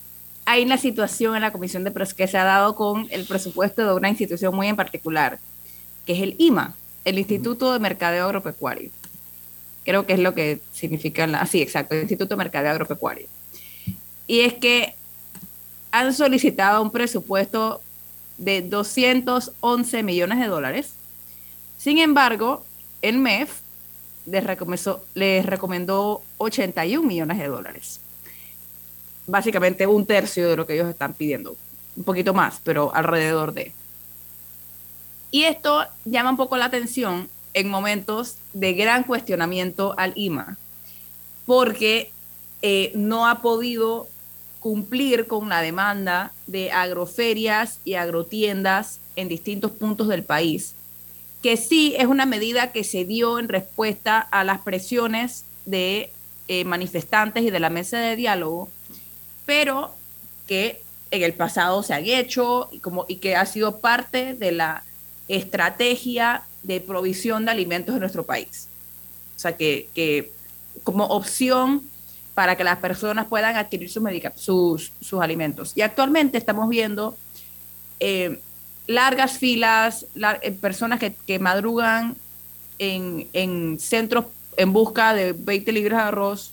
hay una situación en la Comisión de que se ha dado con el presupuesto de una institución muy en particular, que es el IMA, el Instituto de Mercadeo Agropecuario. Creo que es lo que significa, la, sí, exacto, el Instituto de Mercadeo Agropecuario. Y es que han solicitado un presupuesto de 211 millones de dólares. Sin embargo, el MEF les recomendó, les recomendó 81 millones de dólares. Básicamente un tercio de lo que ellos están pidiendo. Un poquito más, pero alrededor de. Y esto llama un poco la atención en momentos de gran cuestionamiento al IMA, porque eh, no ha podido cumplir con la demanda de agroferias y agrotiendas en distintos puntos del país que sí es una medida que se dio en respuesta a las presiones de eh, manifestantes y de la mesa de diálogo, pero que en el pasado se han hecho y, como, y que ha sido parte de la estrategia de provisión de alimentos en nuestro país. O sea, que, que como opción para que las personas puedan adquirir sus, sus, sus alimentos. Y actualmente estamos viendo eh, largas filas, eh, personas que, madrugan en, centros en busca de 20 libras de arroz.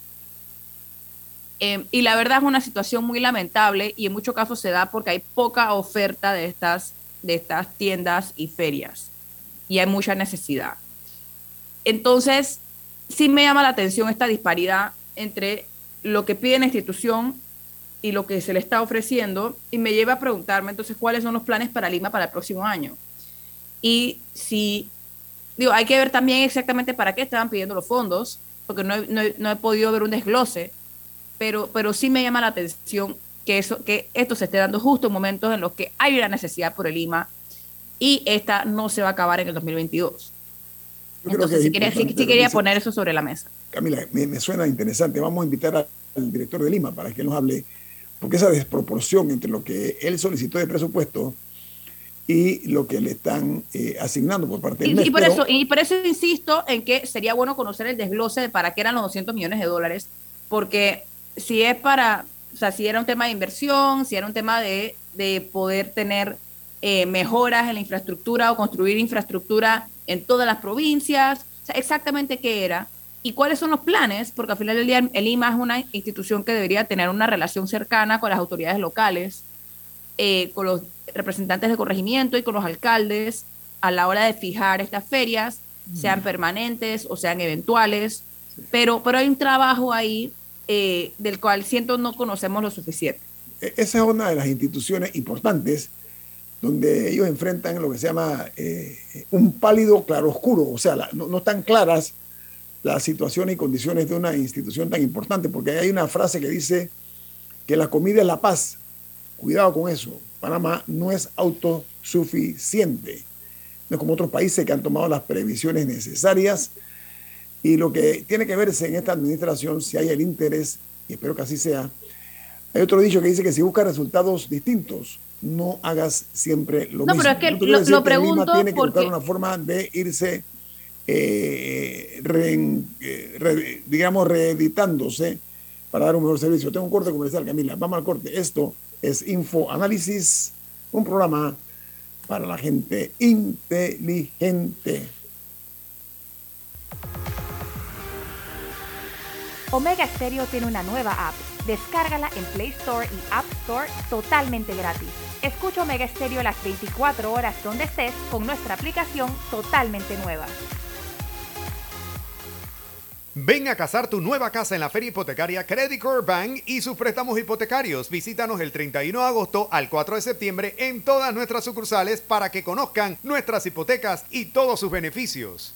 Em, y la verdad es una situación muy lamentable y en muchos casos se da porque hay poca oferta de estas, de estas tiendas y ferias y hay mucha necesidad. Entonces, sí me llama la atención esta disparidad entre lo que pide la institución y lo que se le está ofreciendo y me lleva a preguntarme entonces cuáles son los planes para Lima para el próximo año. Y si, digo, hay que ver también exactamente para qué estaban pidiendo los fondos, porque no he, no he, podido ver un desglose, pero, pero sí me llama la atención que, eso, que esto se esté dando justo en momentos en los que hay una necesidad por el Lima y esta no se va a acabar en el 2022. Entonces, si quería, quería poner eso sobre la mesa. Camila, me, me, suena interesante. Vamos a invitar al director de Lima para que nos hable porque esa desproporción entre lo que él solicitó de presupuesto y lo que le están eh, asignando por parte del y, y por eso Y por eso insisto en que sería bueno conocer el desglose de para qué eran los 200 millones de dólares, porque si es para, o sea, si era un tema de inversión, si era un tema de, de poder tener eh, mejoras en la infraestructura o construir infraestructura en todas las provincias, o sea, exactamente qué era y cuáles son los planes, porque al final del día el IMA es una institución que debería tener una relación cercana con las autoridades locales, eh, con los representantes de corregimiento y con los alcaldes a la hora de fijar estas ferias, sean permanentes o sean eventuales, pero, pero hay un trabajo ahí eh, del cual siento no conocemos lo suficiente. E-, esa es una de las instituciones importantes donde ellos enfrentan lo que se llama eh, un pálido claroscuro, o sea, no, no, están claras las situaciones y condiciones de una institución tan importante, porque hay una frase que dice que la comida es la paz. Cuidado con eso. Panamá no es autosuficiente. No es como otros países que han tomado las previsiones necesarias. Y lo que tiene que verse en esta administración, si hay el interés, y espero que así sea, hay otro dicho que dice que si buscas resultados distintos, no hagas siempre lo mismo. No, pero es que lo, pregunto tiene que porque... buscar una forma de irse, eh, re, eh, re, digamos, reeditándose para dar un mejor servicio. Tengo un corte comercial, Camila. Vamos al corte. Esto es Info Análisis, un programa para la gente inteligente. Omega Stereo tiene una nueva app. Descárgala en Play Store y App Store totalmente gratis. Escucha Omega Stereo las 24 horas donde estés con nuestra aplicación totalmente nueva. Ven a casar tu nueva casa en la feria hipotecaria Credit Core Bank y sus préstamos hipotecarios. Visítanos el 31 de agosto al 4 de septiembre en todas nuestras sucursales para que conozcan nuestras hipotecas y todos sus beneficios.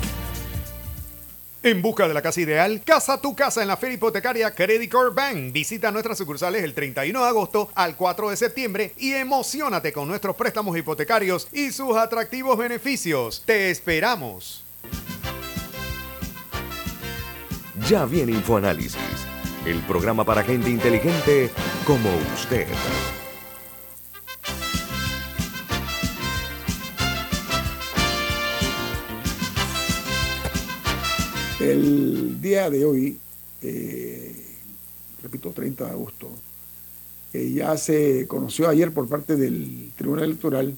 En busca de la casa ideal, casa tu casa en la feria hipotecaria Credit Core Bank. Visita nuestras sucursales el 31 de agosto al 4 de septiembre y emocionate con nuestros préstamos hipotecarios y sus atractivos beneficios. ¡Te esperamos! Ya viene InfoAnálisis, el programa para gente inteligente como usted. El día de hoy, eh, repito, 30 de agosto, eh, ya se conoció ayer por parte del Tribunal Electoral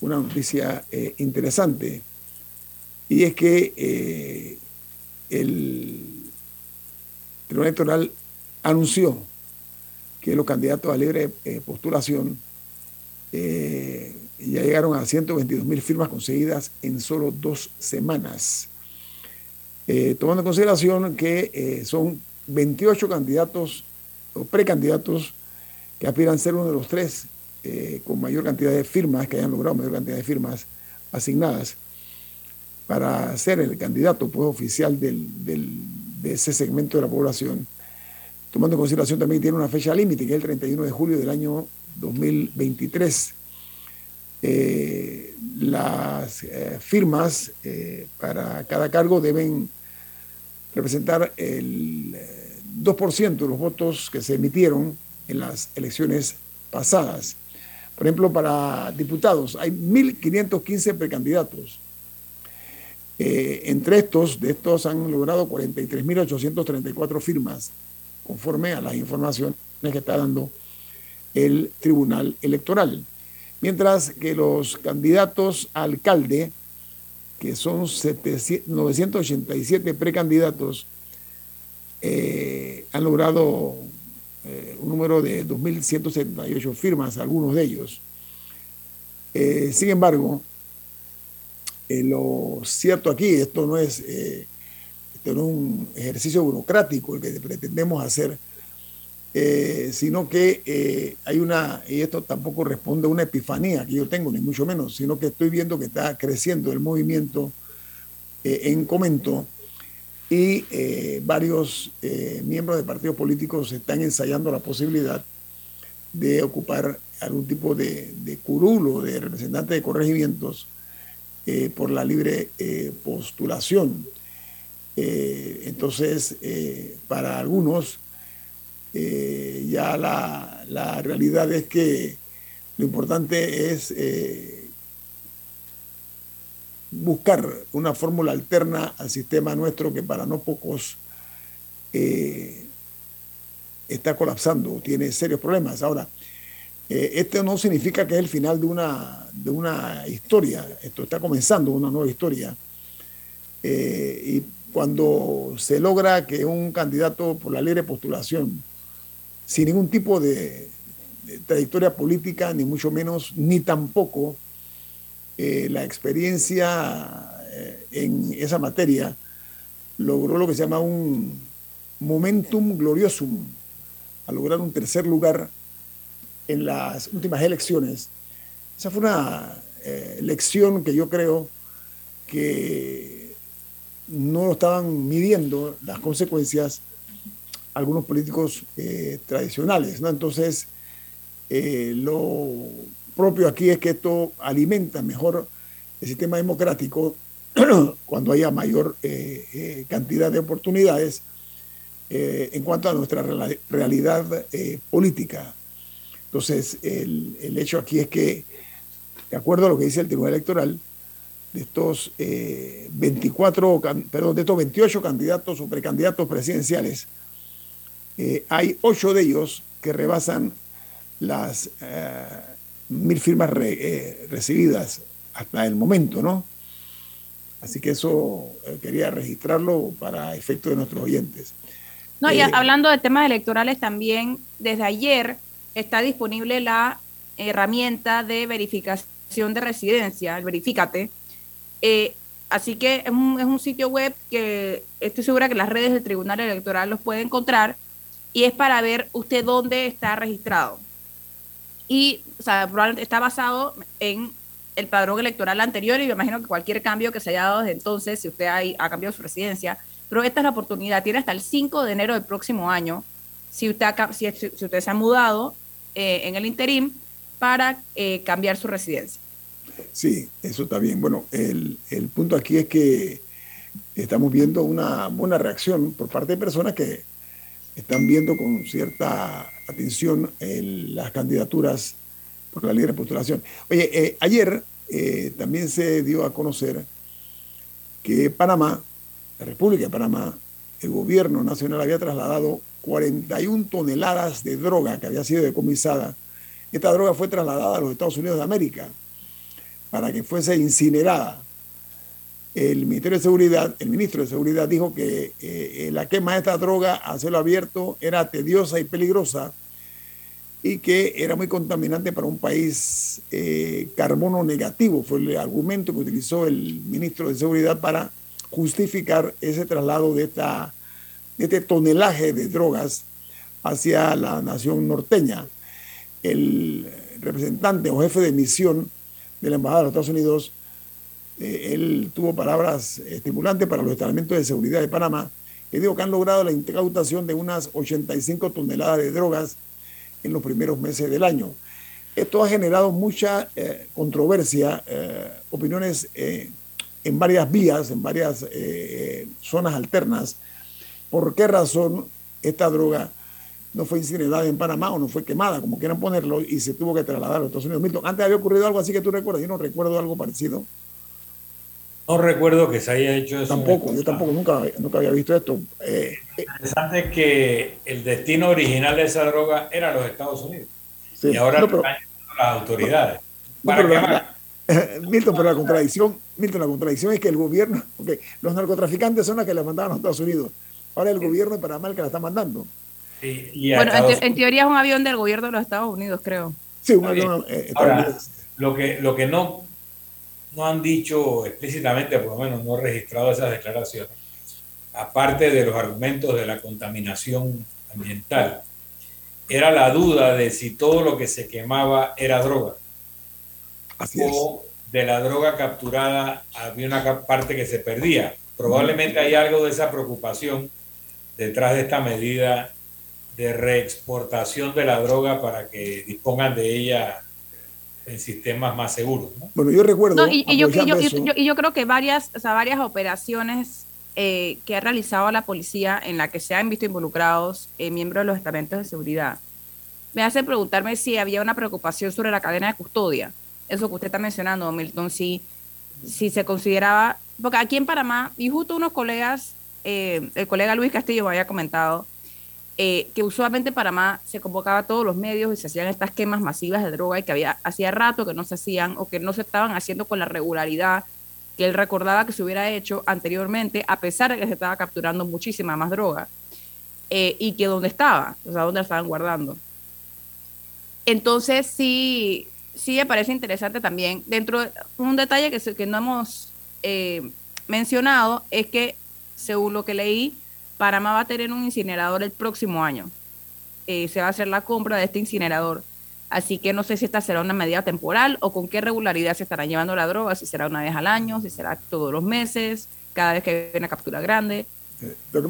una noticia eh, interesante y es que el Tribunal Electoral anunció que los candidatos a libre postulación ya llegaron a 122 mil firmas conseguidas en solo dos semanas. Eh, tomando en consideración que eh, son 28 candidatos o precandidatos que aspiran a ser uno de los tres eh, con mayor cantidad de firmas, que hayan logrado mayor cantidad de firmas asignadas para ser el candidato pues, oficial del, del, de ese segmento de la población. Tomando en consideración también que tiene una fecha límite, que es el 31 de julio del año 2023. Eh, las firmas para cada cargo deben representar el 2% de los votos que se emitieron en las elecciones pasadas. Por ejemplo, para diputados hay 1.515 precandidatos. Eh, entre estos, de estos han logrado 43.834 firmas, conforme a las informaciones que está dando el Tribunal Electoral. Mientras que los candidatos a alcalde, que son 700, 987 precandidatos, eh, han logrado eh, un número de 2.178 firmas, algunos de ellos. Eh, sin embargo, lo cierto aquí, esto no es un ejercicio burocrático el que pretendemos hacer, sino que hay una, y esto tampoco responde a una epifanía que yo tengo, ni mucho menos, sino que estoy viendo que está creciendo el movimiento en comento y eh, varios eh, miembros de partidos políticos están ensayando la posibilidad de ocupar algún tipo de, de curulo de representante de corregimientos eh, por la libre postulación. entonces, para algunos, ya la, la, realidad es que lo importante es buscar una fórmula alterna al sistema nuestro que para no pocos eh, está colapsando, tiene serios problemas. Ahora, eh, esto no significa que es el final de una, de una historia, esto está comenzando una nueva historia. Eh, y cuando se logra que un candidato por la libre postulación, sin ningún tipo de trayectoria política, ni mucho menos, ni tampoco eh, la experiencia eh, en esa materia logró lo que se llama un momentum gloriosum, a lograr un tercer lugar en las últimas elecciones. Esa fue una eh, lección que yo creo que no estaban midiendo las consecuencias algunos políticos tradicionales. ¿no? Entonces, lo propio aquí es que esto alimenta mejor el sistema democrático cuando haya mayor eh, eh, cantidad de oportunidades eh, en cuanto a nuestra realidad política. Entonces, el, el, hecho aquí es que, de acuerdo a lo que dice el Tribunal Electoral, de estos 24, perdón, de estos 28 candidatos o precandidatos presidenciales, hay 8 de ellos que rebasan las mil firmas eh, recibidas hasta el momento, ¿no? Así que eso eh, quería registrarlo para efecto de nuestros oyentes. No, y eh, hablando de temas electorales también, desde ayer está disponible la herramienta de verificación de residencia, el Verifícate. así que es un, es un sitio web que estoy segura que las redes del Tribunal Electoral los puede encontrar y es para ver usted dónde está registrado y o está basado en el padrón electoral anterior y me imagino que cualquier cambio que se haya dado desde entonces, si usted ha, cambiado su residencia, pero esta es la oportunidad, tiene hasta el 5 de enero del próximo año, si usted, si usted se ha mudado eh, en el interim, para eh, cambiar su residencia. Sí, eso está bien. Bueno, el, el punto aquí es que estamos viendo una buena reacción por parte de personas que están viendo con cierta atención las candidaturas por la libre postulación. Oye, eh, ayer eh, también se dio a conocer que Panamá, la República de Panamá, el gobierno nacional había trasladado 41 toneladas de droga que había sido decomisada. Esta droga fue trasladada a los Estados Unidos de América para que fuese incinerada el Ministerio de Seguridad, el ministro de Seguridad dijo que eh, eh, la quema de esta droga a cielo abierto era tediosa y peligrosa y que era muy contaminante para un país eh, carbono negativo. Fue el argumento que utilizó el ministro de Seguridad para justificar ese traslado de, esta, de este tonelaje de drogas hacia la nación norteña. El representante o jefe de misión de la Embajada de los Estados Unidos eh, él tuvo palabras estimulantes para los establecimientos de seguridad de Panamá, que dijo que han logrado la incautación de unas 85 toneladas de drogas en los primeros meses del año. Esto ha generado mucha eh, controversia, eh, opiniones en varias vías, en varias zonas alternas. ¿Por qué razón esta droga no fue incinerada en Panamá o no fue quemada, como quieran ponerlo, y se tuvo que trasladar a los Estados Unidos? Milton, antes había ocurrido algo así que tú recuerdas, yo no recuerdo algo parecido. No recuerdo que se haya hecho eso. Tampoco, yo tampoco, nunca, nunca había visto esto. Eh, eh, interesante es que el destino original de esa droga era los Estados Unidos. y ahora están las autoridades. ¿Para pero la, Milton, pero la contradicción, Milton, la contradicción es que el gobierno, porque los narcotraficantes son los que la mandaban a los Estados Unidos. Ahora el gobierno de Panamá el que la está mandando. bueno, en, teoría es un avión del gobierno de los Estados Unidos, creo. Sí, un avión. Eh, ahora, Lo que, lo que no, no han dicho explícitamente, por lo menos no registrado esas declaraciones, aparte de los argumentos de la contaminación ambiental, era la duda de si todo lo que se quemaba era droga. o de la droga capturada había una parte que se perdía. Probablemente hay algo de esa preocupación detrás de esta medida de reexportación de la droga para que dispongan de ella en sistemas más seguros. Bueno, yo recuerdo... y, yo, creo que varias, o sea, varias operaciones eh, que ha realizado la policía en la que se han visto involucrados eh, miembros de los estamentos de seguridad me hace preguntarme si había una preocupación sobre la cadena de custodia. Eso que usted está mencionando, Milton, si, si se consideraba, porque aquí en Panamá, y justo unos colegas, eh, el colega Luis Castillo me había comentado, eh, que usualmente en Panamá se convocaba a todos los medios y se hacían estas quemas masivas de droga y que había hacía rato que no se hacían o que no se estaban haciendo con la regularidad que él recordaba que se hubiera hecho anteriormente, a pesar de que se estaba capturando muchísima más droga. Eh, y que dónde estaba, o sea, dónde la estaban guardando. Entonces, sí, sí me parece interesante también. Dentro de un detalle que, que no hemos eh, mencionado es que, según lo que leí, Panamá va a tener un incinerador el próximo año. Eh, se va a hacer la compra de este incinerador. Así que no sé si esta será una medida temporal o con qué regularidad se estará llevando la droga, si será una vez al año, si será todos los meses, cada vez que hay una captura grande. Eh, pero,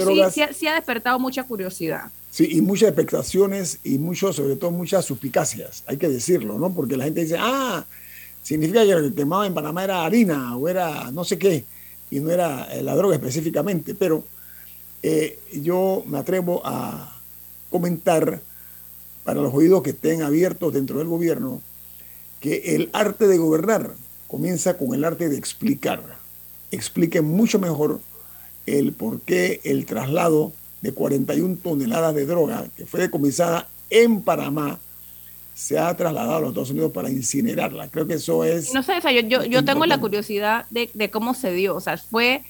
sí, sí, ha despertado mucha curiosidad. Sí, y muchas expectaciones y mucho, sobre todo muchas suspicacias, hay que decirlo, ¿no? Porque la gente dice, ah, significa que el quemado en Panamá era harina o era no sé qué, y no era eh, la droga específicamente, pero eh, yo me atrevo a comentar para los oídos que estén abiertos dentro del gobierno que el arte de gobernar comienza con el arte de explicar. Explique mucho mejor el por qué el traslado de 41 toneladas de droga que fue decomisada en Panamá se ha trasladado a los Estados Unidos para incinerarla. Creo que eso es... No sé, o sea, yo, yo, tengo la curiosidad de, de, cómo se dio. O sea, fue,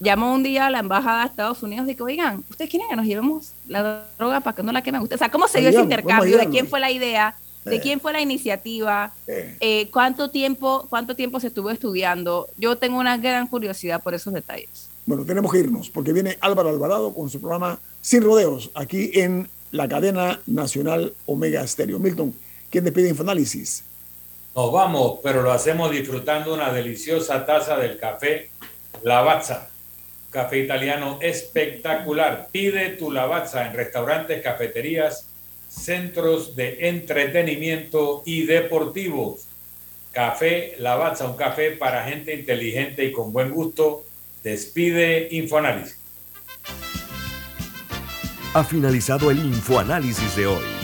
llamó un día a la embajada de Estados Unidos y que, oigan, ¿ustedes quieren que nos llevemos la droga para que no la quemen? O sea, ¿cómo se dio ese intercambio? ¿De quién fue la idea? ¿De quién fue la iniciativa? Eh, ¿cuánto, tiempo, ¿Cuánto tiempo se estuvo estudiando? Yo tengo una gran curiosidad por esos detalles. Bueno, tenemos que irnos porque viene Álvaro Alvarado con su programa Sin Rodeos aquí en la cadena nacional Omega Estéreo. Milton, ¿quién pide Infoanálisis? Nos vamos, pero lo hacemos disfrutando una deliciosa taza del café Lavazza. Café italiano espectacular. Pide tu Lavazza en restaurantes, cafeterías, centros de entretenimiento y deportivos. Café Lavazza, un café para gente inteligente y con buen gusto Despide Infoanálisis. Ha finalizado el Infoanálisis de hoy.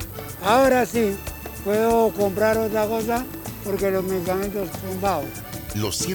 Ahora sí, puedo comprar otra cosa porque los medicamentos son bajos.